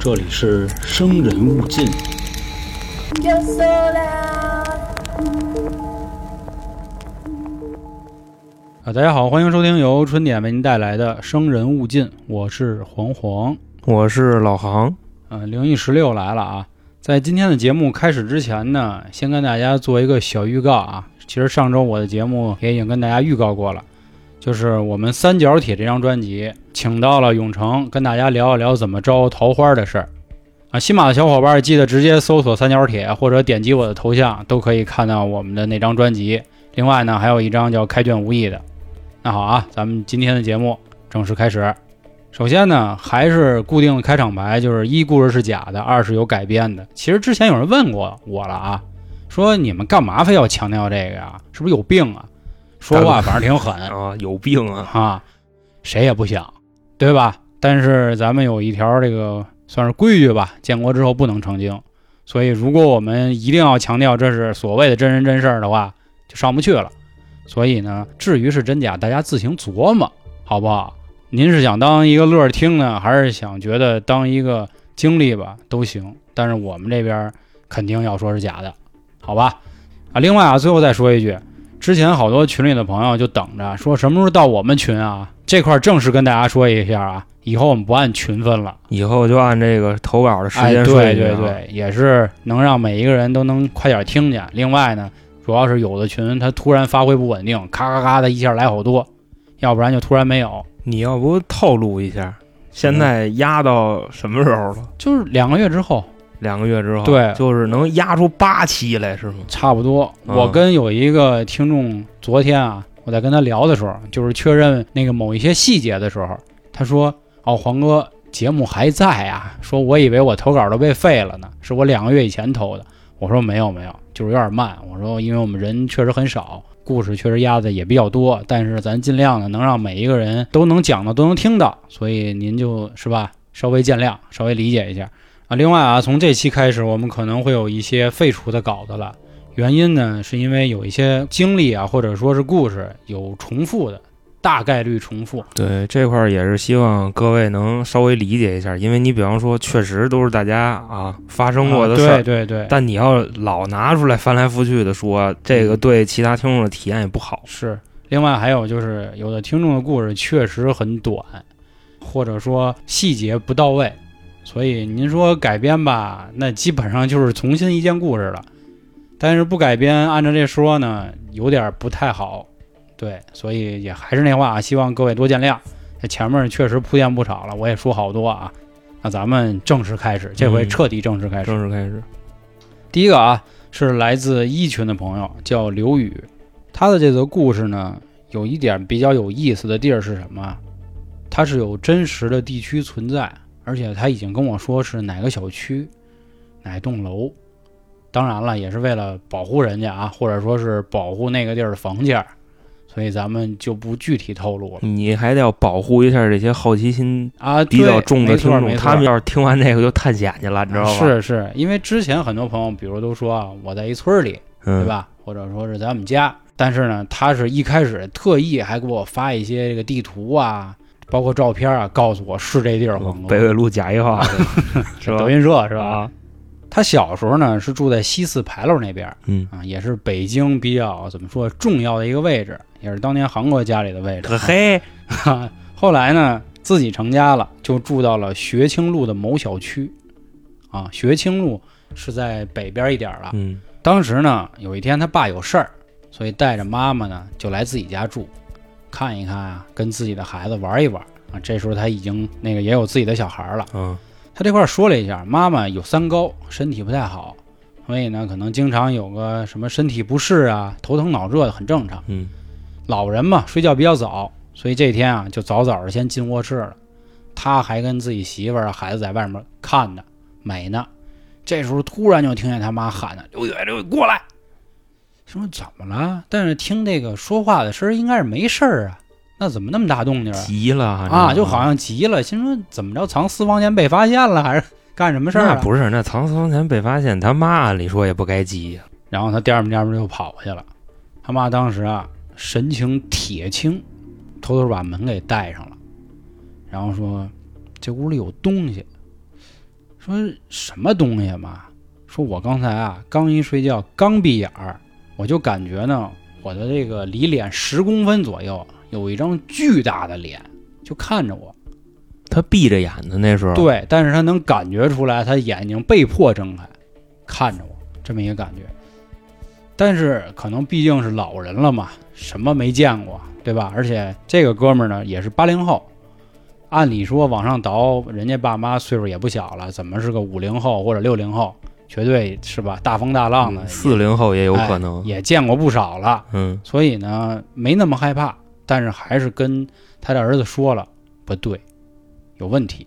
这里是生人勿近。Yo sola, 啊，大家好，欢迎收听由春点为您带来的《生人勿近》，我是黄黄。我是老航，嗯、灵异十六来了啊！在今天的节目开始之前呢，先跟大家做一个小预告啊。其实上周我的节目也已经跟大家预告过了，就是我们《三角铁》这张专辑，请到了永成跟大家聊一聊怎么招桃花的事儿。啊，新马的小伙伴记得直接搜索“三角铁”或者点击我的头像，都可以看到我们的那张专辑。另外呢，还有一张叫《开卷无益》的。那好啊，咱们今天的节目正式开始。首先呢，还是固定的开场白，就是一故事是假的，二是有改编的。其实之前有人问过我了啊，说你们干嘛非要强调这个呀？是不是有病啊？说话反正挺狠 啊，有病啊！啊，谁也不想，对吧？但是咱们有一条这个算是规矩吧，建国之后不能成精，所以如果我们一定要强调这是所谓的真人真事儿的话，就上不去了。所以呢，至于是真假，大家自行琢磨，好不好？您是想当一个乐儿听呢，还是想觉得当一个经历吧，都行。但是我们这边肯定要说是假的，好吧？啊，另外啊，最后再说一句，之前好多群里的朋友就等着说什么时候到我们群啊？这块儿正式跟大家说一下啊，以后我们不按群分了，以后就按这个投稿的时哎，间对顺序啊。对对，也是能让每一个人都能快点听见。另外呢，主要是有的群它突然发挥不稳定，咔咔咔的一下来好多，要不然就突然没有。你要不透露一下，现在压到什么时候了？就是两个月之后，两个月之后，对就是能压出八期来是吗？差不多。嗯我跟有一个听众昨天啊，我在跟他聊的时候，就是确认那个某一些细节的时候，他说：“哦，黄哥，节目还在啊。”说我以为我投稿都被废了呢，是我两个月以前投的。我说没有没有，就是有点慢。我说因为我们人确实很少，故事确实压的也比较多，但是咱尽量的能让每一个人都能讲到，都能听到，所以您就是吧，稍微见谅，稍微理解一下啊。另外啊，从这期开始，我们可能会有一些废除的稿子了。原因呢，是因为有一些经历啊，或者说是故事有重复的，大概率重复。对这块儿也是希望各位能稍微理解一下，因为你比方说，确实都是大家啊发生过的啊事儿，对对对，但你要老拿出来翻来覆去的说，这个对其他听众的体验也不好。是。另外还有就是，有的听众的故事确实很短，或者说细节不到位，所以您说改编吧，那基本上就是重新一件故事了。但是不改编，按照这说呢，有点不太好。对，所以也还是那话，希望各位多见谅。这前面确实铺垫不少了，我也说好多啊。那咱们正式开始，这回嗯彻底正式开始。正式开始，第一个啊，是来自一群的朋友，叫刘宇。他的这则故事呢，有一点比较有意思的地儿是什么？它是有真实的地区存在，而且他已经跟我说是哪个小区、哪栋楼。当然了，也是为了保护人家啊，或者说是保护那个地儿的房价，所以咱们就不具体透露了你还得要保护一下这些好奇心啊。比较重的听众，他们要是听完这个就探险去了，你知道吗？，是是，因为之前很多朋友，比如都说啊，我在一村里，嗯，对？吧？或者说是在我们家，但是呢，他是一开始特意还给我发一些这个地图啊，包括照片啊，告诉我是这地儿北纬路甲一号 是吧？德云社是吧？啊，他小时候呢是住在西四牌楼那边嗯，啊，也是北京比较怎么说重要的一个位置，也是当年韩国家里的位置。可嘿，哈，后来呢，自己成家了，就住到了学清路的某小区。啊，学清路是在北边一点了。嗯当时呢，有一天他爸有事儿，所以带着妈妈呢就来自己家住，看一看啊，跟自己的孩子玩一玩啊。这时候他已经那个也有自己的小孩了。嗯他这块说了一下，妈妈有三高，身体不太好，所以呢可能经常有个什么身体不适啊，头疼脑热的很正常。嗯老人嘛，睡觉比较早，所以这天啊就早早的先进卧室了。他还跟自己媳妇儿、啊、孩子在外面看呢，美呢。这时候突然就听见他妈喊呢：“刘宇，刘宇，过来！”说怎么了？但是听这个说话的声儿，应该是没事儿啊。那怎么那么大动静啊？急了啊，就好像急了，心说怎么着藏私房钱被发现了，还是干什么事儿、啊？那不是那藏私房钱被发现，他妈按理说也不该急呀。然后他颠吧颠吧就跑过去了。他妈当时啊，神情铁青，偷偷把门给带上了，然后说：“这屋里有东西。说什么东西嘛？说我刚才啊刚一睡觉，刚闭眼儿，我就感觉呢，我的这个离脸十公分左右有一张巨大的脸，就看着我。他闭着眼的那时候，对，但是他能感觉出来，他眼睛被迫睁开，看着我，这么一个感觉。但是可能毕竟是老人了嘛，什么没见过，对吧？而且这个哥们儿呢也是八零后，按理说往上倒，人家爸妈岁数也不小了，怎么是个五零后或者六零后？绝对是吧？大风大浪的，嗯四零后也有可能。也见过不少了，嗯，所以呢没那么害怕，但是还是跟他的儿子说了，不对，有问题。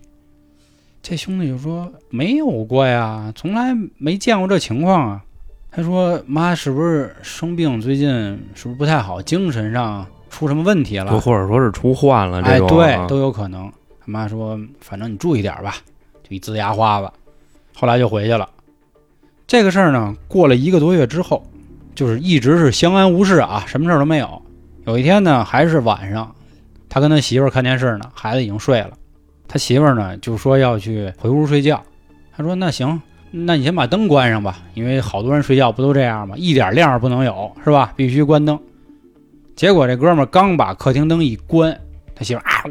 这兄弟就说没有过呀，从来没见过这情况啊。他说妈是不是生病？最近是不是不太好？精神上出什么问题了？就或者说是出患了这哎，种，都有可能。他妈说反正你注意点吧，就一呲牙花子。后来就回去了。这个事儿呢，过了一个多月之后，就是一直是相安无事啊，什么事儿都没有。有一天呢，还是晚上，他跟他媳妇儿看电视呢，孩子已经睡了。他媳妇儿呢就说要去回屋睡觉。他说那行，那你先把灯关上吧，因为好多人睡觉不都这样吗？一点亮儿不能有，是吧？必须关灯。结果这哥们儿刚把客厅灯一关，他媳妇儿啊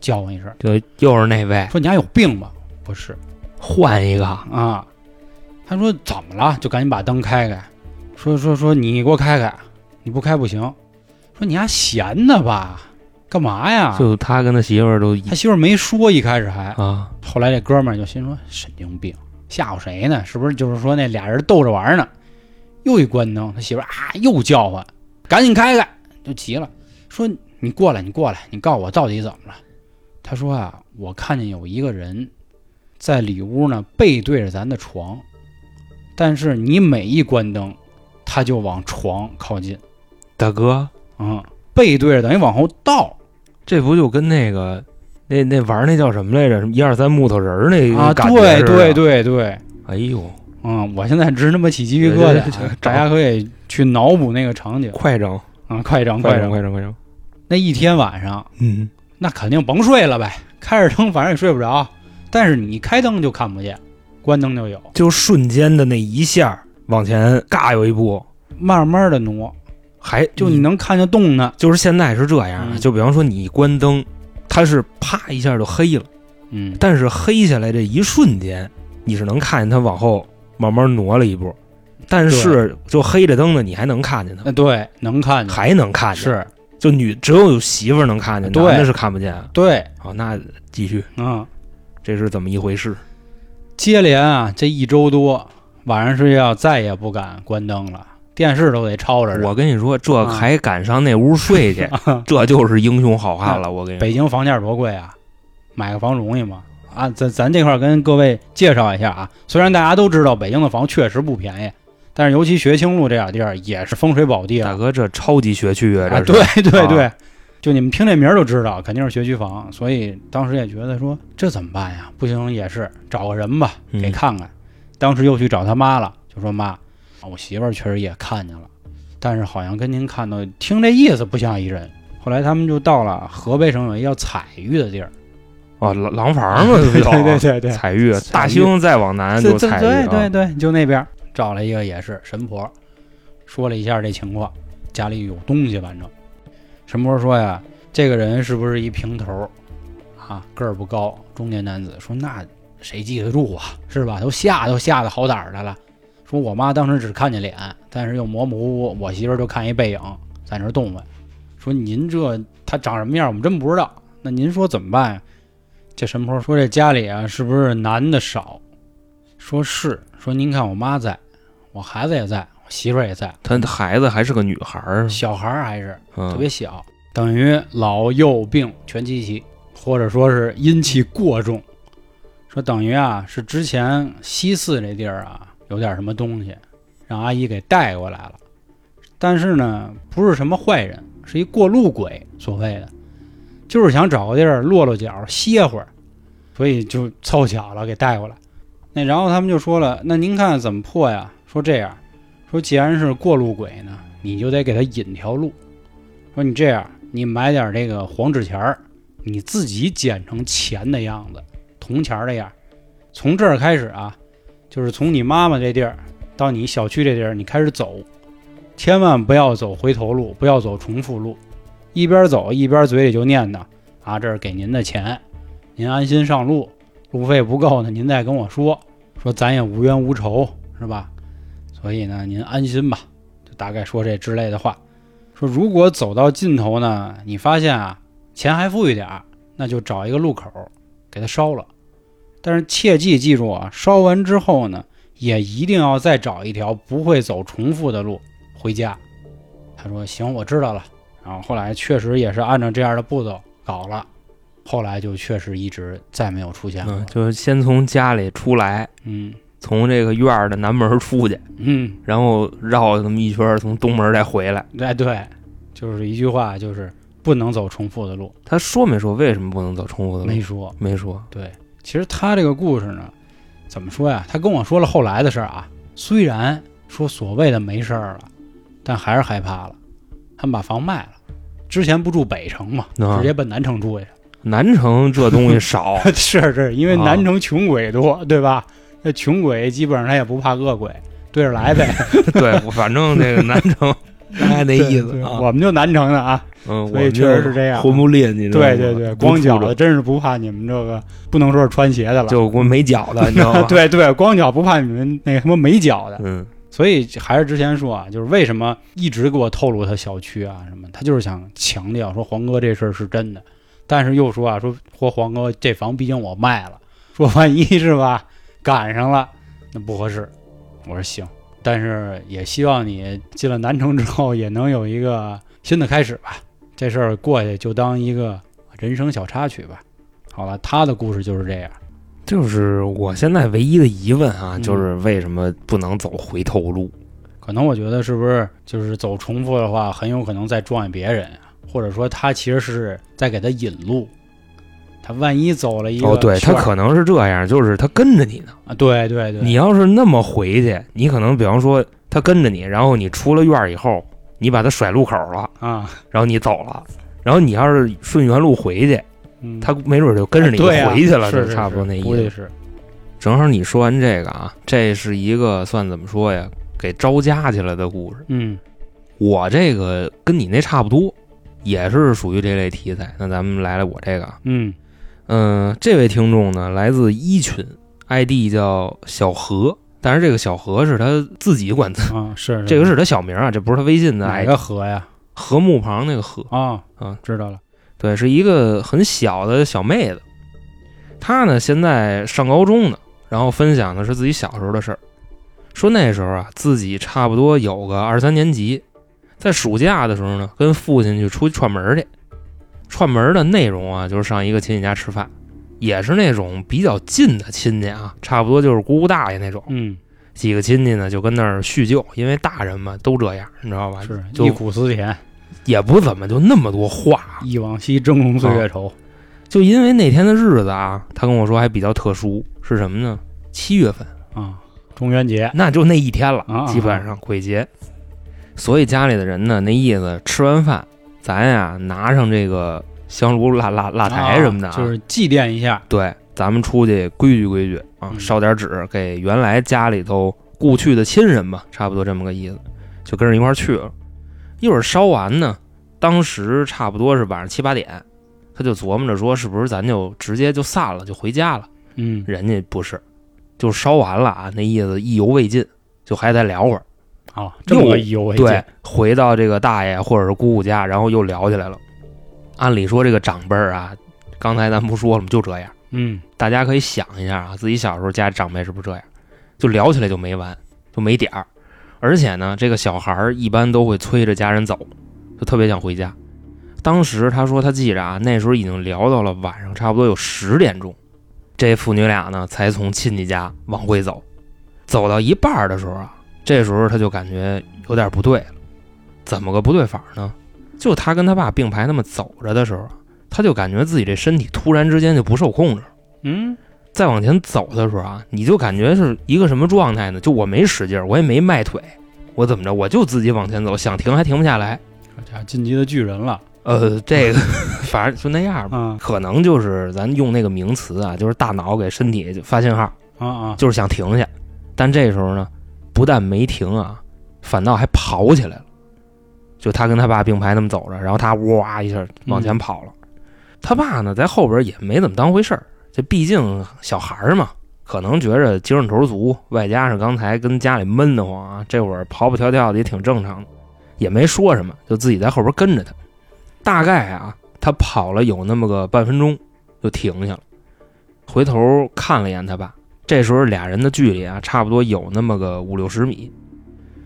叫唤一声，就又是那位说你家有病吧？不是，换一个，啊，他说怎么了？就赶紧把灯开开，说说说你给我开开，你不开不行。说你还闲呢吧？干嘛呀？就他跟他媳妇儿都他媳妇儿没说，一开始还，啊，后来这哥们儿就心说神经病，吓唬谁呢？是不是就是说那俩人逗着玩儿呢？又一关灯，他媳妇儿啊又叫唤，赶紧开开，就急了，说你过来，你过来，你告诉我到底怎么了？他说啊，我看见有一个人在里屋呢，背对着咱的床，但是你每一关灯，他就往床靠近，大哥，嗯，背对着等于往后倒。这不就跟那个那那玩那叫什么来着？什么一二三木头人儿那啊，对对，对对，哎呦，嗯，我现在直他妈起鸡皮疙瘩 大家可以去脑补那个场景。快整，啊，快整快整，整。快整，快整，那一天晚上，嗯，那肯定甭睡了呗，开着灯反正也睡不着，但是你开灯就看不见，关灯就有，就瞬间的那一下往前嘎有一步，慢慢的挪，还就你能看见动呢。就是现在是这样，嗯。就比方说你一关灯，它是啪一下就黑了，嗯，但是黑下来这一瞬间，你是能看见它往后慢慢挪了一步，但是就黑着灯呢，你还能看见它，呃，对，能看见，还能看见，是。就女只有有媳妇儿能看见，对。男的是看不见。对，好，那继续，嗯，这是怎么一回事？接连啊，这一周多，晚上睡觉再也不敢关灯了，电视都得抄着着。我跟你说，这啊还敢上那屋睡去，这就是英雄好汉了。我跟你说，北京房价多贵啊，买个房容易吗？啊，咱咱这块儿跟各位介绍一下啊，虽然大家都知道北京的房确实不便宜，但是尤其学清路这点地儿也是风水宝地啊。大哥，这超级学区啊，啊，这是对对对，啊就你们听这名儿就知道，肯定是学区房，所以当时也觉得说这怎么办呀？不行也是找个人吧，嗯给看看。当时又去找他妈了，就说妈，啊我媳妇儿确实也看见了，但是好像跟您看到听这意思不像一人。后来他们就到了河北省有一叫彩玉的地儿，哦，廊廊坊嘛，对对对对，彩玉，大兴再往南对就彩玉对啊对对，就那边找了一个也是神婆，说了一下这情况，家里有东西，反正神婆说呀，这个人是不是一平头啊，个儿不高，中年男子，说那谁记得住啊，是吧？都吓都吓得好胆儿的了。说我妈当时只看见脸，但是又模模糊糊，我媳妇儿就看一背影在那儿动弹。说您这他长什么样，我们真不知道。那您说怎么办呀？这神婆说这家里啊，是不是男的少？说是，说您看我妈在，我孩子也在，媳妇儿也在，他孩子还是个女孩儿，小孩儿还是嗯特别小，等于老幼病全集齐，或者说是阴气过重。说等于啊，是之前西四这地儿啊有点什么东西，让阿姨给带过来了。但是呢，不是什么坏人，是一过路鬼，所谓的，就是想找个地儿落落脚歇会儿，所以就凑巧了给带过来。那然后他们就说了，那您看怎么破呀？说这样，说既然是过路鬼呢，你就得给他引条路。说你这样，你买点这个黄纸钱儿，你自己剪成钱的样子，铜钱儿的样。从这儿开始啊，就是从你妈妈这地儿到你小区这地儿，你开始走，千万不要走回头路，不要走重复路。一边走一边嘴里就念叨啊，这是给您的钱，您安心上路，路费不够呢，您再跟我说，说咱也无冤无仇，是吧？所以呢，您安心吧，就大概说这之类的话。说如果走到尽头呢，你发现啊钱还富裕点儿，那就找一个路口给它烧了。但是切记记住啊，烧完之后呢，也一定要再找一条不会走重复的路回家。他说行，我知道了。然后后来确实也是按照这样的步骤搞了，后来就确实一直再没有出现过嗯，。就是先从家里出来，嗯从这个院儿的南门出去，嗯，然后绕这么一圈儿，从东门再回来。哎对，就是一句话，就是不能走重复的路。他说没说为什么不能走重复的路？没说。没说。对，其实他这个故事呢，怎么说呀？他跟我说了后来的事儿啊。虽然说所谓的没事儿了，但还是害怕了。他们把房卖了，之前不住北城嘛，啊直接奔南城住去。南城这东西少，是是，因为啊南城穷鬼多，对吧？那穷鬼基本上他也不怕恶鬼，对着来呗。对，反正这个南城 大概那意思啊。我们就南城的啊。嗯，所以确我们就实是这样混不吝，你知道吗对对对，光脚的真是不怕你们这个，不能说是穿鞋的了。就我没脚的，你知道吗？对对，光脚不怕你们那个什么没脚的。嗯，所以还是之前说啊，就是为什么一直给我透露他小区啊什么，他就是想强调说黄哥这事儿是真的，但是又说啊，说说黄哥这房毕竟我卖了，说万一是吧赶上了，那不合适。我说行，但是也希望你进了南城之后也能有一个新的开始吧，这事儿过去就当一个人生小插曲吧。好了，他的故事就是这样。就是我现在唯一的疑问啊，嗯就是为什么不能走回头路？可能我觉得是不是就是走重复的话，很有可能再撞见别人啊，或者说他其实是在给他引路。他万一走了一个哦，对他可能是这样，就是他跟着你呢。啊，对对对，你要是那么回去，你可能比方说他跟着你，然后你出了院儿以后，你把他甩路口了，啊，然后你走了，然后你要是顺原路回去，嗯他没准就跟着你回去了，是就是差不多那意思。正好你说完这个啊，这是一个算怎么说呀，给招家去了的故事。嗯我这个跟你那差不多，也是属于这类题材。那咱们来来我这个啊，嗯嗯、这位听众呢来自一群，ID 叫小何，但是这个小何是他自己管自，啊是这个是他小名啊，这不是他微信的哪个何呀？禾木旁那个禾，啊啊，知道了，对，是一个很小的小妹子。她呢现在上高中呢，然后分享的是自己小时候的事儿，说那时候啊自己差不多有个二三年级，在暑假的时候呢，跟父亲去出去串门去。串门的内容啊，就是上一个亲戚家吃饭，也是那种比较近的亲戚啊，差不多就是姑姑大爷那种。嗯几个亲戚呢就跟那儿叙旧，因为大人嘛都这样，你知道吧？是就忆苦思甜，也不怎么就那么多话，忆往昔峥嵘岁月稠。就因为那天的日子啊，他跟我说还比较特殊，是什么呢？七月份，啊，中元节那就那一天了，啊啊基本上鬼节。所以家里的人呢，那意思吃完饭，咱呀拿上这个香炉、蜡蜡蜡台什么的、啊就是祭奠一下。对，咱们出去规矩规矩啊，嗯烧点纸给原来家里头故去的亲人吧，差不多这么个意思，就跟着一块去了。一会儿烧完呢，当时差不多是晚上七八点，他就琢磨着说，是不是咱就直接就散了，就回家了。嗯人家不是，就烧完了啊，那意思意犹未尽，就还得聊会儿。啊，这么个意犹未尽。对，回到这个大爷或者是姑姑家，然后又聊起来了。按理说这个长辈儿啊，刚才咱不说了吗？就这样，嗯大家可以想一下啊，自己小时候家里长辈是不是这样？就聊起来就没完，就没点儿。而且呢，这个小孩儿一般都会催着家人走，就特别想回家。当时他说他记着啊，那时候已经聊到了晚上差不多有十点钟，这父女俩呢才从亲戚家往回走。走到一半儿的时候啊，这时候他就感觉有点不对了。怎么个不对法呢？就他跟他爸并排那么走着的时候啊，他就感觉自己这身体突然之间就不受控制。嗯再往前走的时候啊，你就感觉是一个什么状态呢？就我没使劲儿，我也没迈腿，我怎么着，我就自己往前走，想停还停不下来。这家进击的巨人了。呃，这个 反正就那样吧，啊可能就是咱用那个名词啊，就是大脑给身体就发信号，啊啊！就是想停下，但这时候呢，不但没停啊，反倒还跑起来了。就他跟他爸并排那么走着，然后他哇一下往前跑了。他爸呢，在后边也没怎么当回事儿，这毕竟小孩儿嘛，可能觉着精神头足，外加上刚才跟家里闷得慌啊，这会儿跑跑跳跳的也挺正常的，也没说什么，就自己在后边跟着他。大概啊，他跑了有那么个半分钟，就停下了，回头看了一眼他爸。这时候俩人的距离啊，差不多有那么个五六十米。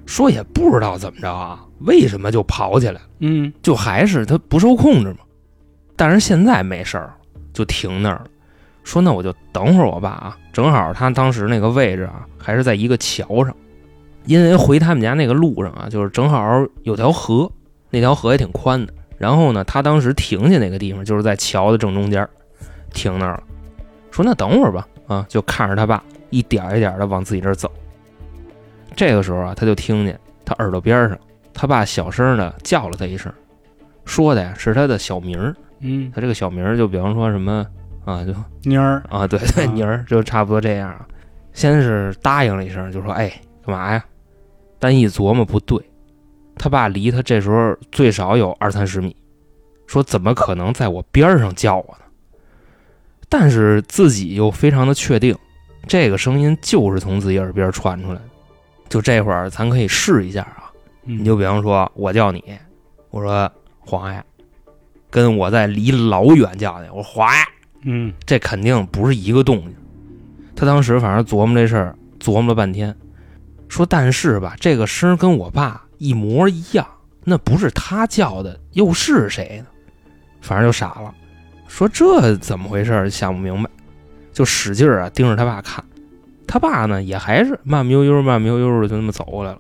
说也不知道怎么着啊，为什么就跑起来了？嗯就还是他不受控制嘛。但是现在没事儿，就停那儿了。说那我就等会儿我爸啊，正好他当时那个位置啊，还是在一个桥上，因为回他们家那个路上啊，就是正好有条河，那条河也挺宽的。然后呢，他当时停下那个地方就是在桥的正中间儿，停那儿了。说那等会儿吧，啊，就看着他爸一点儿一点的往自己这儿走。这个时候啊，他就听见他耳朵边上，他爸小声的叫了他一声，说的呀是他的小名儿。嗯，他这个小名儿就比方说什么啊，就妮儿啊，对对，啊妮儿就差不多这样啊。先是答应了一声，就说：“哎，干嘛呀？”但一琢磨不对，他爸离他这时候最少有二三十米，说怎么可能在我边上叫我呢？但是自己又非常的确定，这个声音就是从自己耳边传出来的。就这会儿，咱可以试一下啊。你你就比方说，我叫你，我说黄爷，跟我在离老远叫你，我说黄爷，嗯这肯定不是一个动静。他当时反正琢磨这事儿，琢磨了半天，说但是吧，这个声跟我爸一模一样，那不是他叫的，又是谁呢？反正就傻了，说这怎么回事？想不明白，就使劲儿啊盯着他爸看。他爸呢也还是慢慢悠悠、慢慢悠悠的就那么走过来了。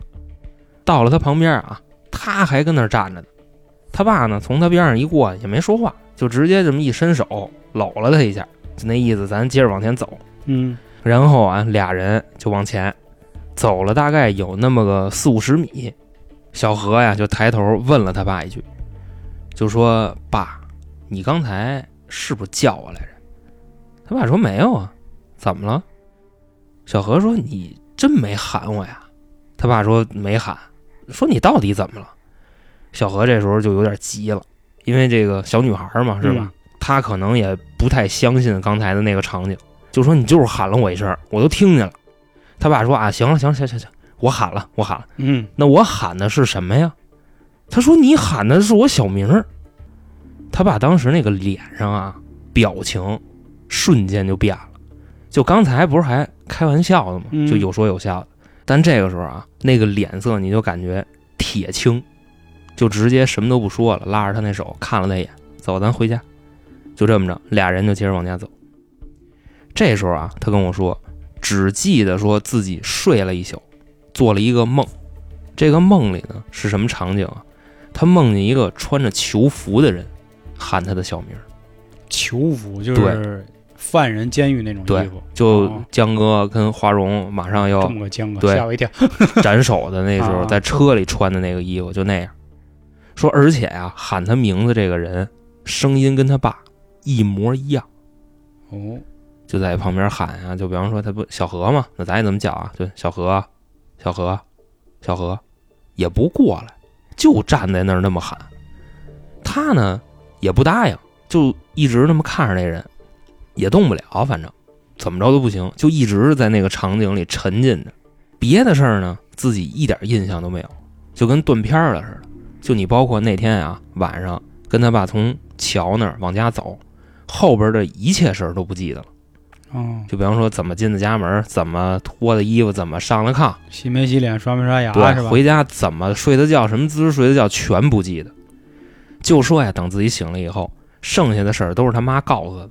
到了他旁边啊，他还跟那儿站着呢。他爸呢从他边上一过，也没说话，就直接这么一伸手搂了他一下，就那意思，咱接着往前走。嗯然后啊，俩人就往前走了，大概有那么个四五十米。小何呀，就抬头问了他爸一句，就说：“爸，你刚才是不是叫我来着？”他爸说：“没有啊，怎么了？”小何说：“你真没喊我呀？”他爸说：“没喊。”说：“你到底怎么了？”小何这时候就有点急了，因为这个小女孩嘛，是吧？他可能也不太相信刚才的那个场景。就说你就是喊了我一声，我都听见了。他爸说啊，行了，行了行行行，我喊了，我喊了。嗯那我喊的是什么呀？他说你喊的是我小名儿。他爸当时那个脸上啊，表情瞬间就变了。就刚才不是还开玩笑的吗？嗯就有说有笑的，但这个时候啊，那个脸色你就感觉铁青，就直接什么都不说了，拉着他那手看了他一眼，走，咱回家。就这么着，俩人就接着往家走。这时候啊，他跟我说，只记得说自己睡了一宿，做了一个梦。这个梦里呢是什么场景啊？他梦见一个穿着囚服的人喊他的小名儿，囚服就是犯人监狱那种衣服，就哦江哥跟花荣马上要这么个江哥，对吓我一跳。斩首的那时候，啊在车里穿的那个衣服就那样。说而且啊，喊他名字这个人声音跟他爸一模一样，哦，就在旁边喊啊，就比方说他不小何嘛，那咱也怎么讲啊？就，小何，小何，小何，也不过来，就站在那儿那么喊。他呢也不答应，就一直那么看着那人，也动不了，反正怎么着都不行，就一直在那个场景里沉浸着。别的事儿呢，自己一点印象都没有，就跟断片儿了似的。就你包括那天啊，晚上跟他爸从桥那儿往家走，后边的一切事儿都不记得了。哦，就比方说怎么进的家门，怎么脱的衣服，怎么上了炕，洗没洗脸，刷没刷牙，对？回家怎么睡的觉，什么姿势睡的觉，全不记得。就说呀，等自己醒了以后，剩下的事儿都是他妈告诉他的。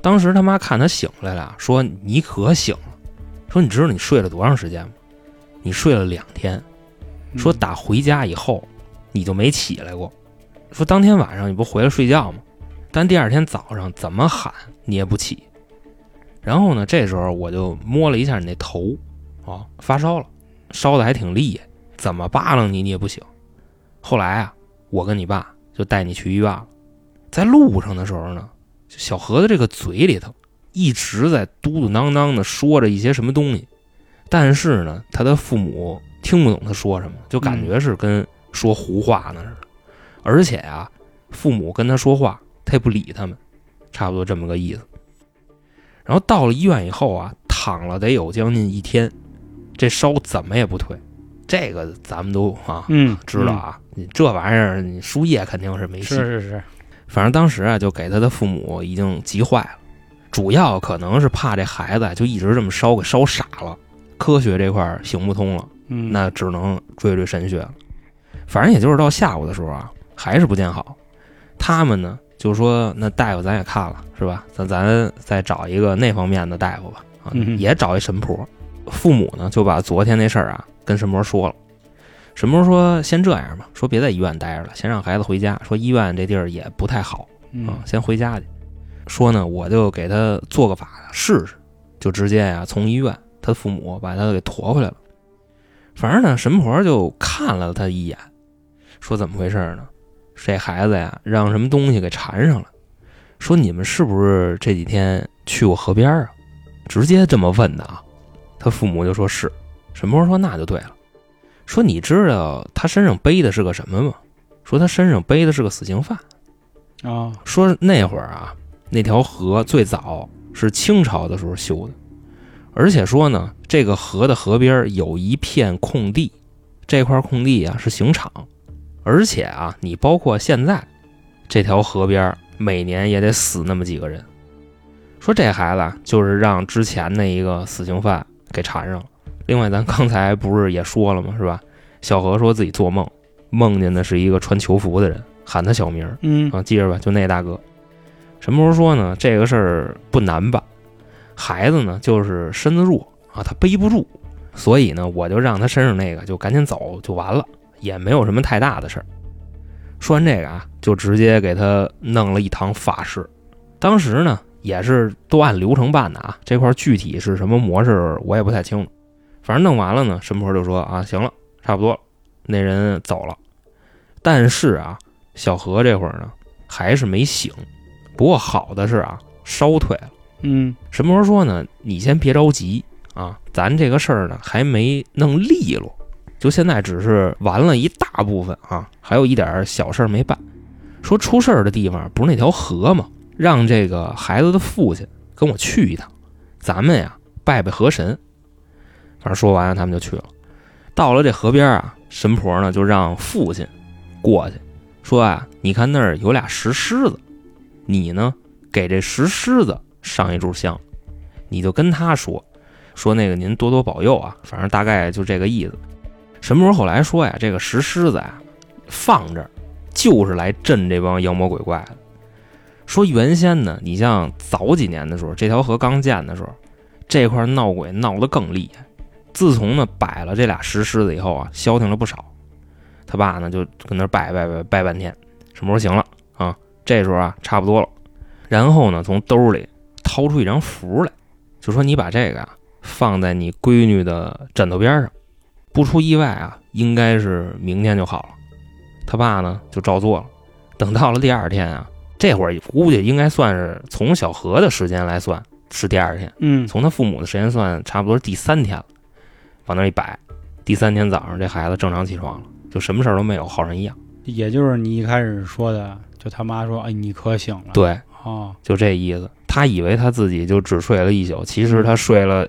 当时他妈看他醒来了，说你可醒了，说你知道你睡了多长时间吗？你睡了两天。嗯说打回家以后，你就没起来过。说当天晚上你不回来睡觉吗？但第二天早上怎么喊你也不起。然后呢，这时候我就摸了一下你那头，啊，发烧了，烧的还挺厉害，怎么扒拉你你也不醒。后来啊，我跟你爸就带你去医院了。在路上的时候呢，小何的这个嘴里头一直在嘟嘟囔囔的说着一些什么东西，但是呢，他的父母听不懂他说什么，就感觉是跟说胡话呢似的。而且啊，父母跟他说话，他也不理他们，差不多这么个意思。然后到了医院以后啊，躺了得有将近一天，这烧怎么也不退。这个咱们都啊嗯，知道啊，你这玩意儿你输液肯定是没嗯，戏。是是是，反正当时啊，就给他的父母已经急坏了，主要可能是怕这孩子啊就一直这么烧，给烧傻了，科学这块行不通了，嗯，那只能追追神学了。反正也就是到下午的时候啊，还是不见好。他们呢就说：“那大夫咱也看了，是吧？咱咱再找一个那方面的大夫吧，啊，嗯也找一神婆。”父母呢就把昨天那事儿啊跟神婆说了。神婆说：“先这样吧，说别在医院待着了，先让孩子回家。说医院这地儿也不太好。”嗯啊，先回家去。说呢，我就给他做个法试试，就直接呀、从医院他父母把他给驮回来了。反正呢，神婆就看了他一眼，说怎么回事呢？这孩子呀，让什么东西给缠上了。说你们是不是这几天去过河边啊？直接这么问的啊。他父母就说是。神婆说那就对了。说你知道他身上背的是个什么吗？说他身上背的是个死刑犯。啊，说那会儿啊，那条河最早是清朝的时候修的，而且说呢，这个河的河边有一片空地，这块空地啊是刑场，而且啊，你包括现在这条河边每年也得死那么几个人。说这孩子啊就是让之前那一个死刑犯给缠上了。另外，咱刚才不是也说了吗？是吧？小何说自己做梦，梦见的是一个穿囚服的人，喊他小名儿。嗯啊，记着吧，就那大哥。什么时候说呢，这个事儿不难吧，孩子呢就是身子弱啊，他背不住，所以呢，我就让他身上那个就赶紧走就完了，也没有什么太大的事儿。说完这个啊，就直接给他弄了一堂法事。当时呢，也是都按流程办的啊，这块具体是什么模式我也不太清楚。反正弄完了呢，神婆就说啊，行了，差不多了，那人走了。但是啊，小何这会儿呢还是没醒，不过好的是啊，烧退了。嗯神婆说呢，你先别着急啊，咱这个事儿呢还没弄利落，就现在只是完了一大部分啊，还有一点小事儿没办。说出事儿的地方不是那条河吗？让这个孩子的父亲跟我去一趟，咱们呀拜拜河神。反正说完，他们就去了。到了这河边啊，神婆呢就让父亲过去，说啊，你看那儿有俩石狮子，你呢给这石狮子上一炷香，你就跟他说，说那个您多多保佑啊，反正大概就这个意思。神婆后来说呀，这个石狮子呀放这儿就是来镇这帮妖魔鬼怪的。说原先呢，你像早几年的时候，这条河刚建的时候，这块闹鬼闹得更厉害。自从呢摆了这俩石狮子以后啊，消停了不少。他爸呢就跟那儿拜拜拜拜半天，什么时候行了啊？这时候啊差不多了。然后呢从兜里掏出一张符来，就说你把这个啊放在你闺女的枕头边上，不出意外啊，应该是明天就好了。他爸呢就照做了。等到了第二天啊，这会儿估计应该算是从小何的时间来算是第二天。嗯从他父母的时间算，差不多是第三天了。往那儿一摆，第三天早上这孩子正常起床了，就什么事儿都没有，好人一样。也就是你一开始说的，就他妈说，哎，你可醒了，，对，哦，就这意思。他以为他自己就只睡了一宿，其实他睡了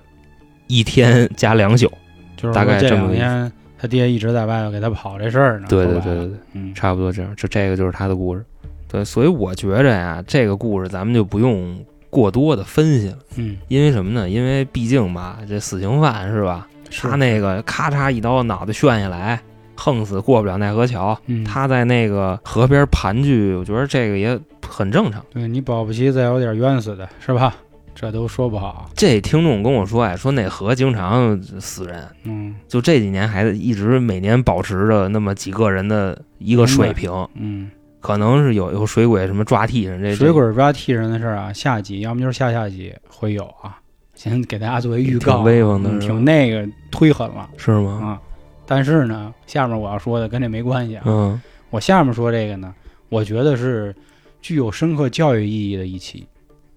一天加两宿。就是大概这两天他爹一直在外头给他跑这事儿呢，对对对对对，嗯，差不多这样。就这个就是他的故事。对，所以我觉着呀，这个故事咱们就不用过多的分析了，嗯，因为什么呢？因为毕竟吧，这死刑犯是吧？是他那个咔嚓一刀脑袋炫下来，横死过不了奈何桥。嗯，他在那个河边盘踞，我觉得这个也很正常。对你保不齐再有点冤死的是吧？这都说不好，这听众跟我说，哎，说那河经常死人，嗯就这几年还一直每年保持着那么几个人的一个水平，嗯，可能是有有水鬼什么抓替人，这水鬼抓替人的事儿啊，下集要么就是下下集会有啊，先给大家作为预告，挺威风的嗯挺那个忒狠了是吗？啊。但是呢，下面我要说的跟这没关系啊。嗯我下面说这个呢，我觉得是具有深刻教育意义的一期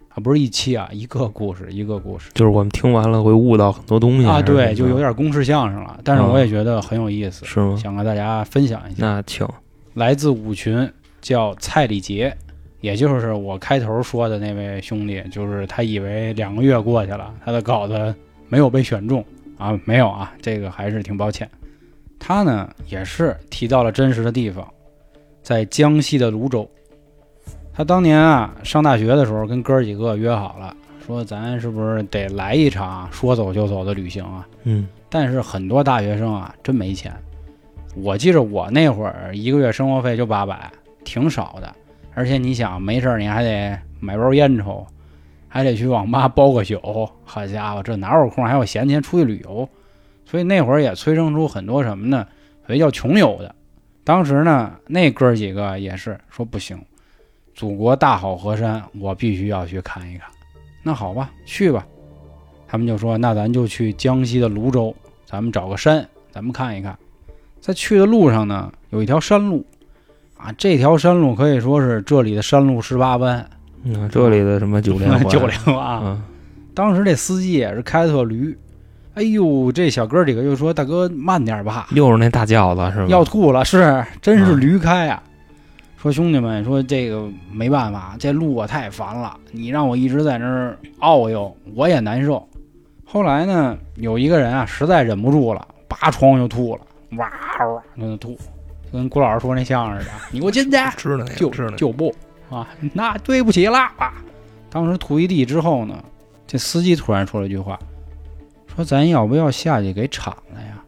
啊，不是一期啊，一个故事一个故事就是我们听完了会悟到很多东西啊，对，就有点公式相声了，但是嗯我也觉得很有意思，是吗？想和大家分享一下。那请来自五群，叫蔡礼杰，也就是我开头说的那位兄弟，就是他以为两个月过去了，他的稿子没有被选中啊，没有啊，这个还是挺抱歉。他呢也是提到了真实的地方，在江西的泸州。他当年啊上大学的时候，跟哥儿几个约好了，说咱是不是得来一场说走就走的旅行啊？嗯但是很多大学生啊，真没钱。我记着我那会儿一个月生活费就八百，挺少的。而且你想，没事儿你还得买包烟抽，还得去网吧包个宿。好家伙，这哪有空还有闲钱出去旅游？所以那会儿也催生出很多什么呢？所以叫穷游的。当时呢，那哥几个也是说不行，祖国大好河山，我必须要去看一看。那好吧，去吧。他们就说：“那咱就去江西的泸州，咱们找个山，咱们看一看。”在去的路上呢，有一条山路，啊，这条山路可以说是这里的山路十八弯，嗯，这里的什么九连环 九连啊。嗯当时这司机也是开特驴，哎呦，这小哥几个就说：“大哥慢点吧，又是那大轿子是吧？要吐了。”是，真是啊驴开呀、说兄弟们，说这个没办法，这路我太烦了，你让我一直在那儿遨悠，我也难受。后来呢，有一个人啊，实在忍不住了，拔窗就吐了，哇哇就那吐，就跟郭老师说那相声似的，你给我进去，知道就知道就不啊，那对不起啦啊！当时吐一地之后呢，这司机突然说了一句话，说咱要不要下去给铲了呀？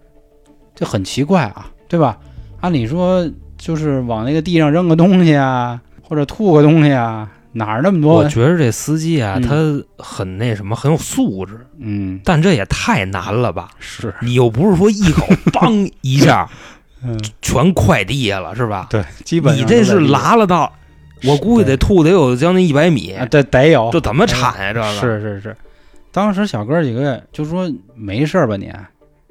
这很奇怪啊，对吧？按理说就是往那个地上扔个东西啊，或者吐个东西啊，哪儿那么多我？觉得这司机啊，嗯他很那什么，很有素质，嗯，但这也太难了吧？是，你又不是说一口 梆一下嗯，全快地下了是吧？对，基本你这是拉了到，我估计得吐得有将近一百米啊，，得得有，这怎么铲呀？这个是是是，当时小哥几个就说没事儿吧你，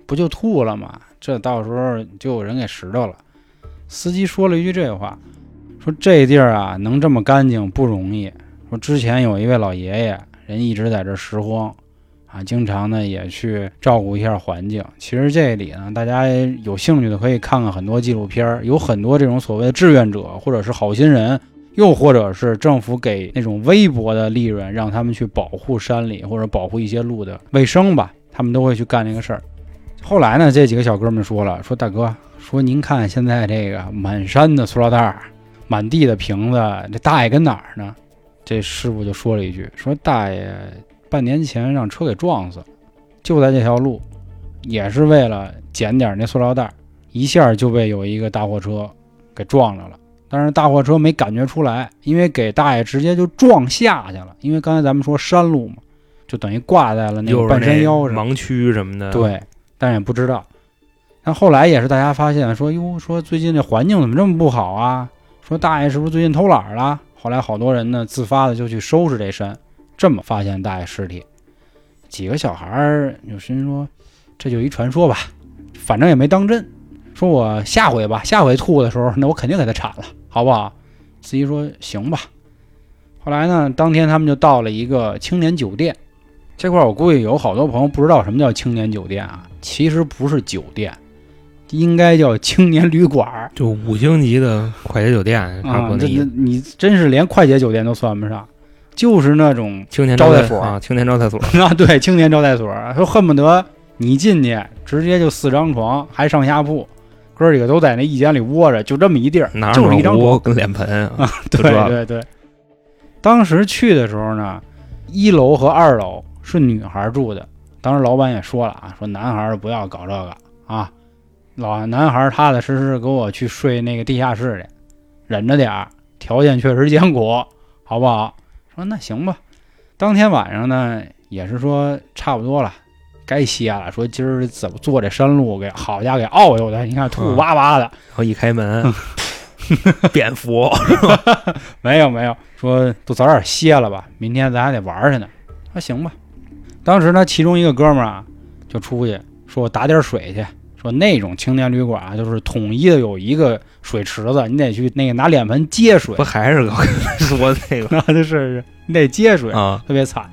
不就吐了吗？这到时候就有人给拾掇了。司机说了一句这话，说这地儿啊能这么干净不容易。说之前有一位老爷爷，人一直在这拾荒，啊，经常呢也去照顾一下环境。其实这里呢，大家有兴趣的可以看看很多纪录片儿，有很多这种所谓的志愿者或者是好心人，又或者是政府给那种微薄的利润，让他们去保护山里或者保护一些路的卫生吧，他们都会去干这个事儿。后来呢，这几个小哥们说了，说大哥，说您看现在这个满山的塑料袋儿，满地的瓶子，这大爷跟哪儿呢？这师傅就说了一句，说大爷半年前让车给撞死了，就在这条路，也是为了捡点那塑料袋儿，一下就被有一个大货车给撞着了。但是大货车没感觉出来，因为给大爷直接就撞下去了。因为刚才咱们说山路嘛，就等于挂在了那个半山腰上。盲区什么的，，对，但也不知道。但后来也是大家发现说，哟，说最近这环境怎么这么不好啊？说大爷是不是最近偷懒儿了？后来好多人呢自发的就去收拾这山，这么发现大爷尸体。几个小孩儿有心说，这就一传说吧，反正也没当真。说我下回吧，下回吐的时候，那我肯定给他铲了，好不好？司机说行吧。后来呢，当天他们就到了一个青年酒店。这块儿我估计有好多朋友不知道什么叫青年酒店啊，其实不是酒店，应该叫青年旅馆儿就五星级的快捷酒店，差不啊。这这多那意思。你真是连快捷酒店都算不上，就是那种青年招待所啊，青年招待所，啊，对，青年招待所，说恨不得你进去直接就四张床，还上下铺，哥几个都在那一间里窝着，就这么一地儿，拿就是一张床。跟脸盆啊，就对对对，当时去的时候呢，一楼和二楼是女孩住的。当时老板也说了啊，说男孩不要搞这个啊，老男孩踏踏实实给我去睡那个地下室去，忍着点儿，条件确实艰苦，好不好？说那行吧。当天晚上呢，也是说差不多了，该歇了。说今儿怎么坐这山路给好家伙给遨悠的，你看吐哇哇的。然后一开门，蝙蝠，没有没有，说都早点歇了吧，明天咱还得玩去呢。那行吧。当时呢，其中一个哥们儿啊，就出去说：“我打点水去。”说那种青年旅馆啊，就是统一的有一个水池子，你得去那个拿脸盆接水。不，还是 说那个。那 就是是你得接水，啊？特别惨。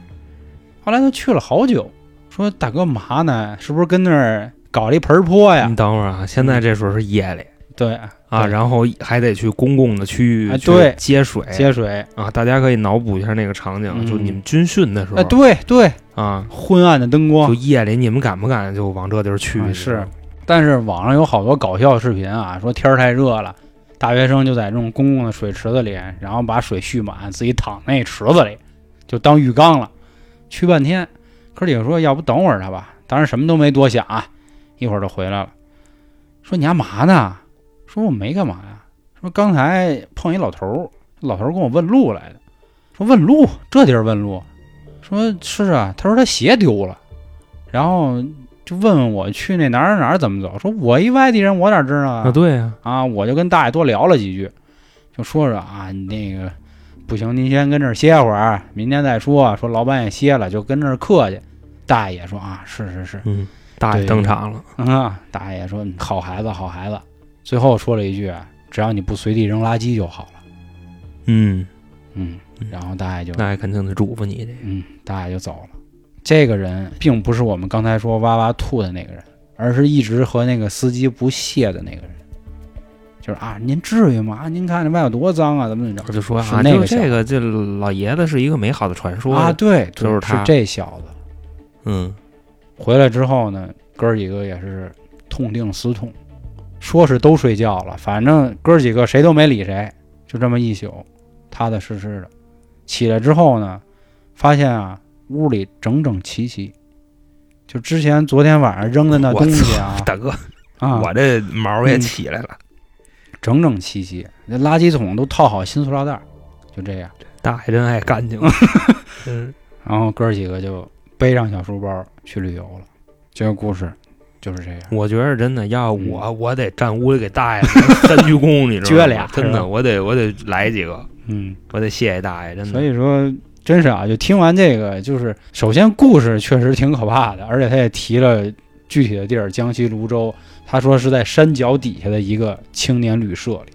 后来他去了好久，说大哥嘛呢？是不是跟那儿搞了一盆坡呀？你？等会儿啊，现在这时候是夜里。对。啊，然后还得去公共的区域去哎对接水。接水，啊，大家可以脑补一下那个场景，嗯。就你们军训的时候。哎，对对，啊，昏暗的灯光。就夜里你们敢不敢就往这地儿去啊？是，但是网上有好多搞笑视频啊，说天儿太热了，大学生就在这种公共的水池子里，然后把水蓄满，自己躺那池子里，就当浴缸了。去半天，哥几个说要不等会儿他吧，当然什么都没多想啊，一会儿就回来了，说你干嘛呢？说我没干嘛呀，说刚才碰一老头儿，老头儿跟我问路来的，说问路？这地儿问路，说是啊，他说他鞋丢了，然后就问问我去那哪儿哪儿怎么走，说我一外地人我哪知道啊，啊？对呀，啊，我就跟大爷多聊了几句，就说说啊，你那个不行，您先跟这儿歇会儿，明天再说。说老板也歇了，就跟这儿客气。大爷也说啊，是是是，嗯，大爷登场了，啊，大爷说嗯好孩子好孩子。最后说了一句，只要你不随地扔垃圾就好了。嗯，嗯，然后大爷就那也肯定得嘱咐你这，嗯，大爷就走了。这个人并不是我们刚才说哇哇吐的那个人，而是一直和那个司机不屑的那个人。就是啊，您至于吗？啊您看这外头多脏啊，怎么怎么着我就说啊，那个这个这老爷子是一个美好的传说啊？，对，就是他这小子。嗯，回来之后呢，哥儿几个也是痛定思痛，说是都睡觉了，反正哥儿几个谁都没理谁，就这么一宿，踏踏实实的。起来之后呢，发现啊，屋里整整齐齐，就之前昨天晚上扔的那东西啊，大哥，啊，我这毛也嗯起来了，整整齐齐，那垃圾桶都套好新塑料袋，就这样。大爷真爱干净，嗯，然后哥儿几个就背上小书包去旅游了。这个故事就是这样。我觉得真的要嗯我，我得站屋里给大爷三鞠躬，你知道吗？撅俩真的，我得我得来几个，嗯。我得谢谢大爷，真的。所以说，真是啊，就听完这个，就是首先故事确实挺可怕的，而且他也提了具体的地儿，江西泸州，他说是在山脚底下的一个青年旅社里。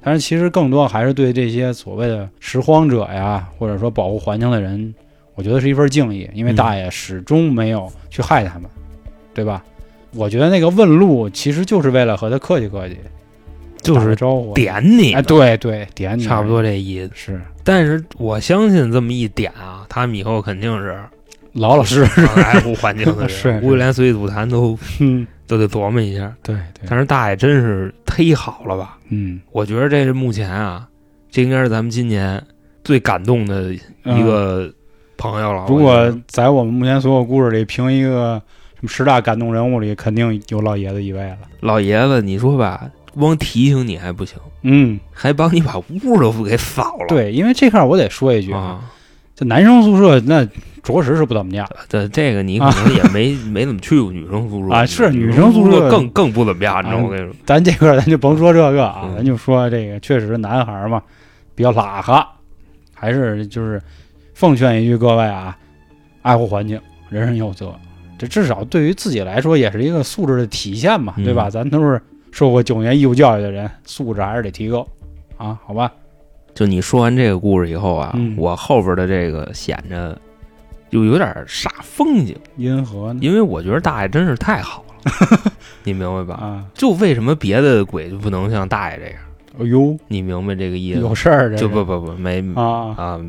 但是其实更多还是对这些所谓的拾荒者呀，或者说保护环境的人，我觉得是一份敬意，因为嗯大爷始终没有去害他们，对吧？我觉得那个问路其实就是为了和他客气客气，就是招呼，点你哎，，对对，点你差不多这意思。是但是我相信这么一点啊，他们以后肯定是老老实实，爱护环境的人，估计连随地吐痰都 嗯，都得琢磨一下。对对，但是大爷真是忒好了吧？嗯，我觉得这是目前啊，这应该是咱们今年最感动的一个朋友了。嗯如果在我们目前所有故事里评一个什么十大感动人物里，肯定有老爷子一位了。老爷子，你说吧，光提醒你还不行，嗯，还帮你把屋都给扫了。对，因为这块儿我得说一句啊，啊，这男生宿舍那着实是不怎么样。这这个你可能也没没怎么去过女生宿舍啊是女女生宿舍更更不怎么样，你知道吗？啊我跟你说，咱这块儿咱就甭说这个啊，嗯咱就说这个，确实男孩儿嘛比较拉哈，还是就是奉劝一句各位啊，爱护环境，人人有责。这至少对于自己来说也是一个素质的体现嘛，嗯对吧？咱都是受过九年义务教育的人，素质还是得提高啊，好吧？就你说完这个故事以后啊，嗯我后边的这个显着就有点煞风景，因何呢？因为我觉得大爷真是太好了，你明白吧？啊，就为什么别的鬼就不能像大爷这样？哎呦，你明白这个意思吗？有事儿这就不不不没啊，啊，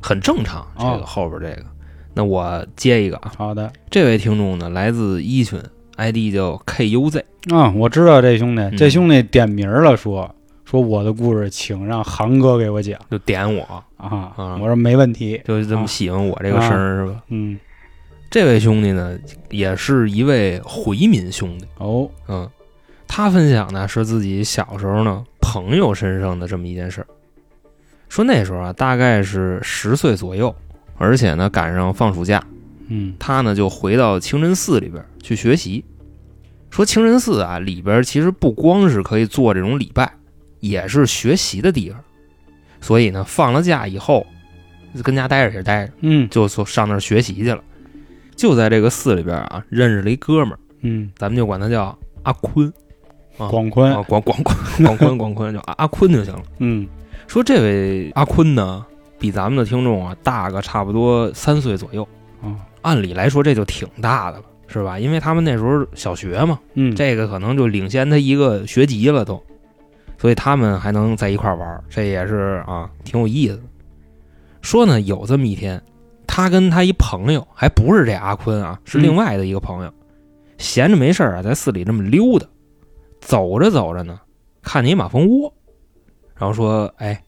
很正常。这哦个后边这个，那我接一个啊，好的这位听众呢来自一群，ID 叫 KUZ，啊，我知道这兄弟，嗯这兄弟点名了说，说我的故事，请让航哥给我讲就点我，啊。啊我说没问题，就这么喜欢我这个声儿是吧？嗯，这位兄弟呢，也是一位回民兄弟，哦，嗯，他分享呢是自己小时候呢朋友身上的这么一件事儿，说那时候啊大概是十岁左右，而且呢赶上放暑假，嗯他呢就回到清真寺里边去学习。说清真寺啊里边其实不光是可以做这种礼拜，也是学习的地方。所以呢，放了假以后，就跟家待着也是待着，嗯就说上那儿学习去了。就在这个寺里边啊，认识了一哥们儿，嗯，咱们就管他叫阿坤啊广坤，啊，广广广广坤广坤，叫阿阿坤就行了。嗯说这位阿坤呢，比咱们的听众啊大个差不多三岁左右。啊，按理来说这就挺大的了，是吧？因为他们那时候小学嘛，嗯，这个可能就领先他一个学籍了都，所以他们还能在一块儿玩儿，这也是啊挺有意思的。说呢，有这么一天，他跟他一朋友，还不是这阿坤啊，是另外的一个朋友，闲着没事儿啊，在寺里这么溜达，走着走着呢，看见一马蜂窝，然后说：“哎，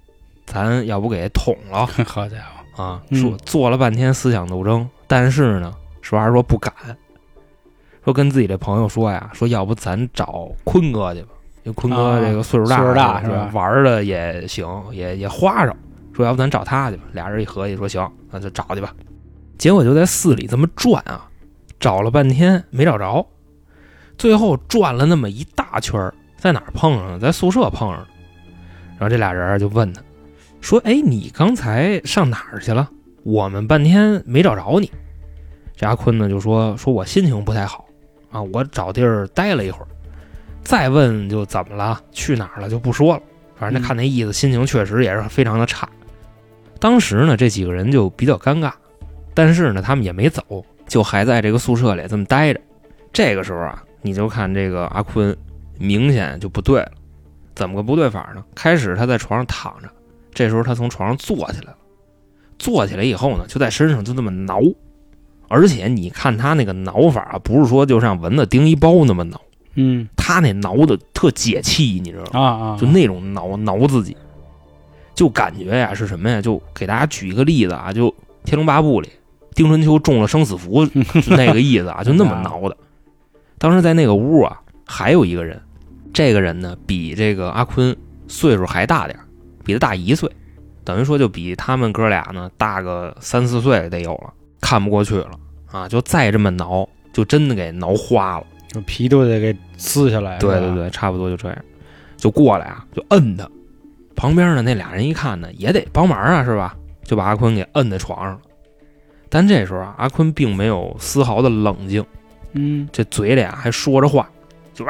咱要不给捅了 好家伙，啊？”嗯说做了半天思想斗争，但是呢，实话实说不敢，说跟自己这朋友说呀，说要不咱找坤哥去吧，因为坤哥啊这个岁数大了，岁数大是是吧玩的也行，也也花哨。说要不咱找他去吧，俩人一合计说行，那就找去吧。结果就在寺里这么转啊，找了半天没找着，最后转了那么一大圈儿，在哪儿碰上了？在宿舍碰上了。然后这俩人就问他，说：“哎，你刚才上哪儿去了？我们半天没找着你。”这阿坤呢就说：“说我心情不太好啊，我找地儿待了一会儿。再问就怎么了，去哪儿了就不说了。反正他看那意思，心情确实也是非常的差。当时呢，这几个人就比较尴尬，但是呢，他们也没走，就还在这个宿舍里这么待着。这个时候啊，你就看这个阿坤明显就不对了。怎么个不对法呢？开始他在床上躺着，这时候他从床上坐起来了，坐起来以后呢，就在身上就这么挠，而且你看他那个挠法啊，不是说就像蚊子叮一包那么挠，嗯他那挠的特解气，你知道吗？啊啊，就那种挠挠自己，就感觉呀是什么呀？就给大家举一个例子啊，就《天龙八部》里丁春秋中了生死符，就那个意思啊，就那么 挠的。当时在那个屋啊，还有一个人，这个人呢比这个阿坤岁数还大点儿比他大一岁，等于说就比他们哥俩呢大个三四岁得有了，看不过去了啊，就再这么挠，就真的给挠花了。就皮都得给撕下来，对对，对，差不多就这样，就过来啊，就摁他。旁边的那俩人一看呢，也得帮忙啊，是吧？就把阿坤给摁在床上了。但这时候啊，阿坤并没有丝毫的冷静，嗯这嘴里啊还说着话，就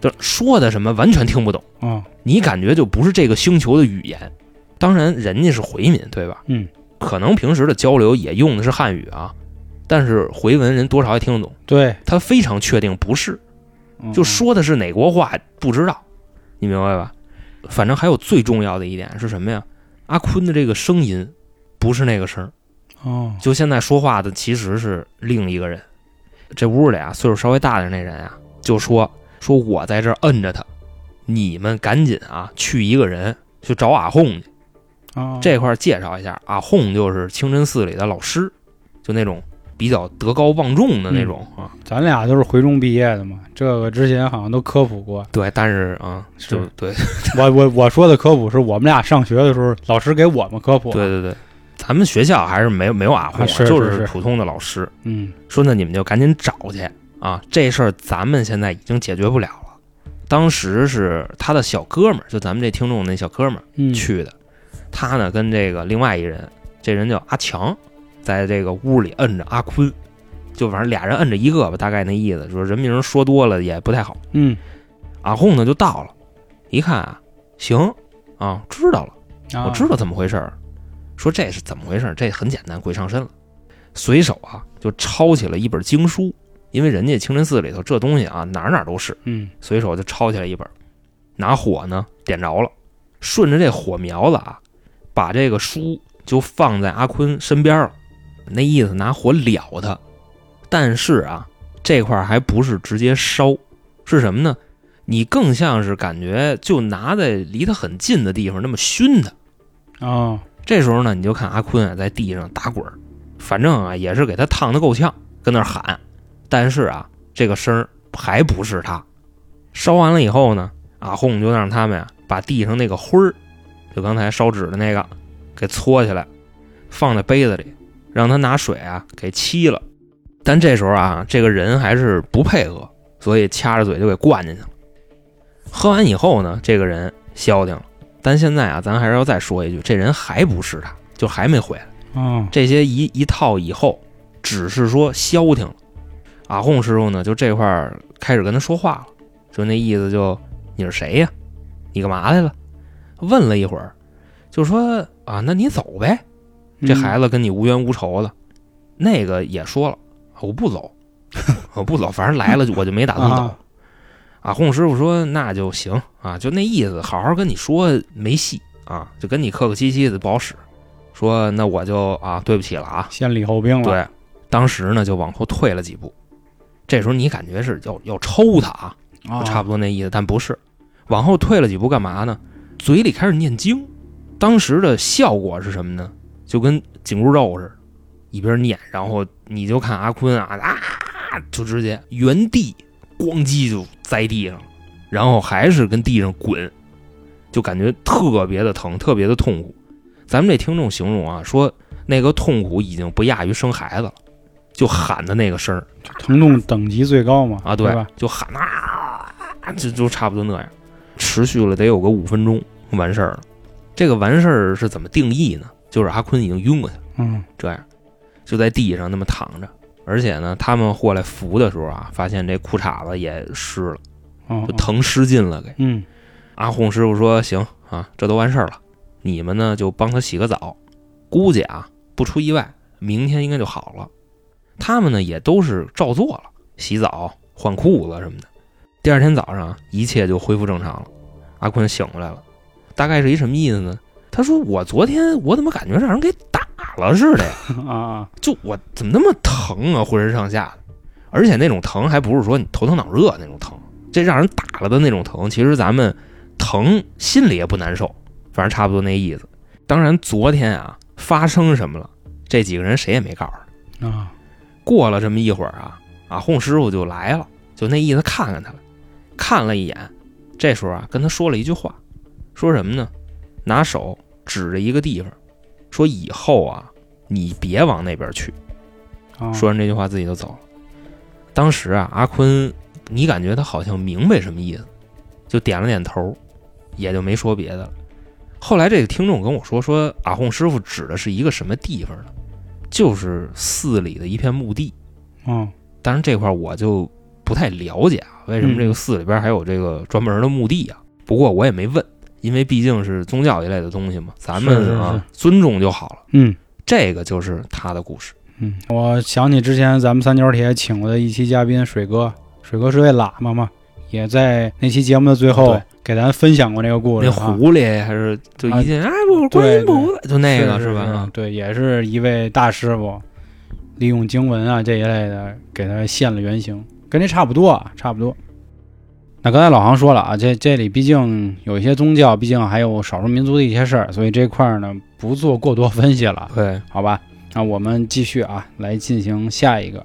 就说的什么完全听不懂，啊，你感觉就不是这个星球的语言。当然，人家是回民，对吧？嗯，可能平时的交流也用的是汉语啊，但是回文人多少也听得懂。对，他非常确定不是，嗯就说的是哪国话不知道，你明白吧？反正还有最重要的一点是什么呀？阿坤的这个声音不是那个声儿，哦，就现在说话的其实是另一个人。这屋里啊，岁数稍微大点那人啊，就说说我在这摁着他，你们赶紧啊去一个人去找阿訇去。啊，这块儿介绍一下，阿訇就是清真寺里的老师，就那种比较德高望重的那种啊。咱俩都是回中毕业的嘛，这个之前好像都科普过。对，但是啊，是就对我我我说的科普是我们俩上学的时候，老师给我们科普。对，对对，咱们学校还是没有没有阿訇、啊就是是普通的老师。嗯说那你们就赶紧找去啊！这事儿咱们现在已经解决不了了。当时是他的小哥们儿，就咱们这听众那小哥们儿嗯，去的。他呢跟这个另外一人，这人叫阿强，在这个屋里摁着阿坤，就反正俩人摁着一个吧，大概那意思，说人名说多了也不太好。嗯，阿红呢就到了，一看啊，行啊，知道了。啊我知道怎么回事儿。说这是怎么回事儿？这很简单，鬼上身了。随手啊就抄起了一本经书，因为人家清真寺里头这东西啊哪儿哪儿都是，嗯随手就抄起来一本，拿火呢点着了，顺着这火苗子啊，把这个书就放在阿坤身边了，那意思拿火燎他。但是啊，这块儿还不是直接烧，是什么呢？你更像是感觉就拿在离他很近的地方那么熏他。啊，这时候呢，你就看阿坤啊在地上打滚儿，反正啊也是给他烫的够呛，跟那儿喊。但是啊，这个声儿还不是他。烧完了以后呢，阿訇就让他们啊把地上那个灰儿，就刚才烧纸的那个，给搓起来，放在杯子里，让他拿水啊给沏了。但这时候啊，这个人还是不配合，所以掐着嘴就给灌进去了。喝完以后呢，这个人消停了。但现在啊，咱还是要再说一句，这人还不是他，就还没回来。啊，这些一一套以后，只是说消停了。阿訇师傅呢，就这块儿开始跟他说话了，就那意思就你是谁呀？你干嘛来了？问了一会儿，就说啊，那你走呗，这孩子子跟你无冤无仇的。那个也说了，我不走，我不走，反正来了我就没打算走。啊阿洪师傅说那就行啊，就那意思，好好跟你说没戏啊，就跟你客客气气的不好使。说那我就啊对不起了啊，先礼后兵了。对，当时呢就往后退了几步。这时候你感觉是要要抽他啊，差不多那意思，但不是，往后退了几步干嘛呢？嘴里开始念经。当时的效果是什么呢？就跟紧箍咒似的，一边念，然后你就看阿坤啊啊，就直接原地咣叽就栽地上了，然后还是跟地上滚，就感觉特别的疼，特别的痛苦。咱们这听众形容啊，说那个痛苦已经不亚于生孩子了，就喊的那个声儿疼痛等级最高嘛，啊，对吧？就喊啊，就就差不多那样，持续了得有个五分钟，完事儿了。这个完事儿是怎么定义呢？就是阿坤已经晕过去了，嗯这样就在地上那么躺着，而且呢，他们过来扶的时候啊，发现这裤衩子也湿了，哦，就疼失禁了给。嗯阿洪师傅说：“行啊，这都完事儿了，你们呢就帮他洗个澡，估计啊不出意外，明天应该就好了。”他们呢也都是照做了，洗澡、换裤子什么的。第二天早上，一切就恢复正常了。阿坤醒过来了，大概是一什么意思呢？他说：“我昨天我怎么感觉让人给打了似的呀？啊啊，就我怎么那么疼啊，浑身上下的，而且那种疼还不是说你头疼脑热那种疼，这让人打了的那种疼，其实咱们疼心里也不难受，反正差不多那意思。当然，昨天啊发生什么了，这几个人谁也没告诉他。啊，过了这么一会儿啊，啊洪师傅就来了，就那意思看看他了，看了一眼，这时候啊跟他说了一句话，说什么呢？拿手指着一个地方，说以后啊你别往那边去。啊说完这句话自己就走了。当时啊，阿坤，你感觉他好像明白什么意思，就点了点头，也就没说别的了。后来这个听众跟我说，说阿訇师傅指的是一个什么地方呢？就是寺里的一片墓地。嗯当然这块我就不太了解啊，为什么这个寺里边还有这个专门的墓地啊？不过我也没问，因为毕竟是宗教一类的东西嘛，咱们啊是尊重就好了。嗯这个就是他的故事。嗯，我想起之前咱们三角铁请过的一期嘉宾水哥，水哥是位喇嘛嘛，也在那期节目的最后给咱分享过这个故事那啊。狐狸还是就一进哎，我是观音菩萨，就那个是吧？啊对，也是一位大师傅，利用经文啊这一类的给他现了原形，跟这差不多啊，差不多。那刚才老航说了啊，这这里毕竟有一些宗教，毕竟还有少数民族的一些事儿，所以这块儿呢不做过多分析了，对，好吧？那我们继续啊，来进行下一个。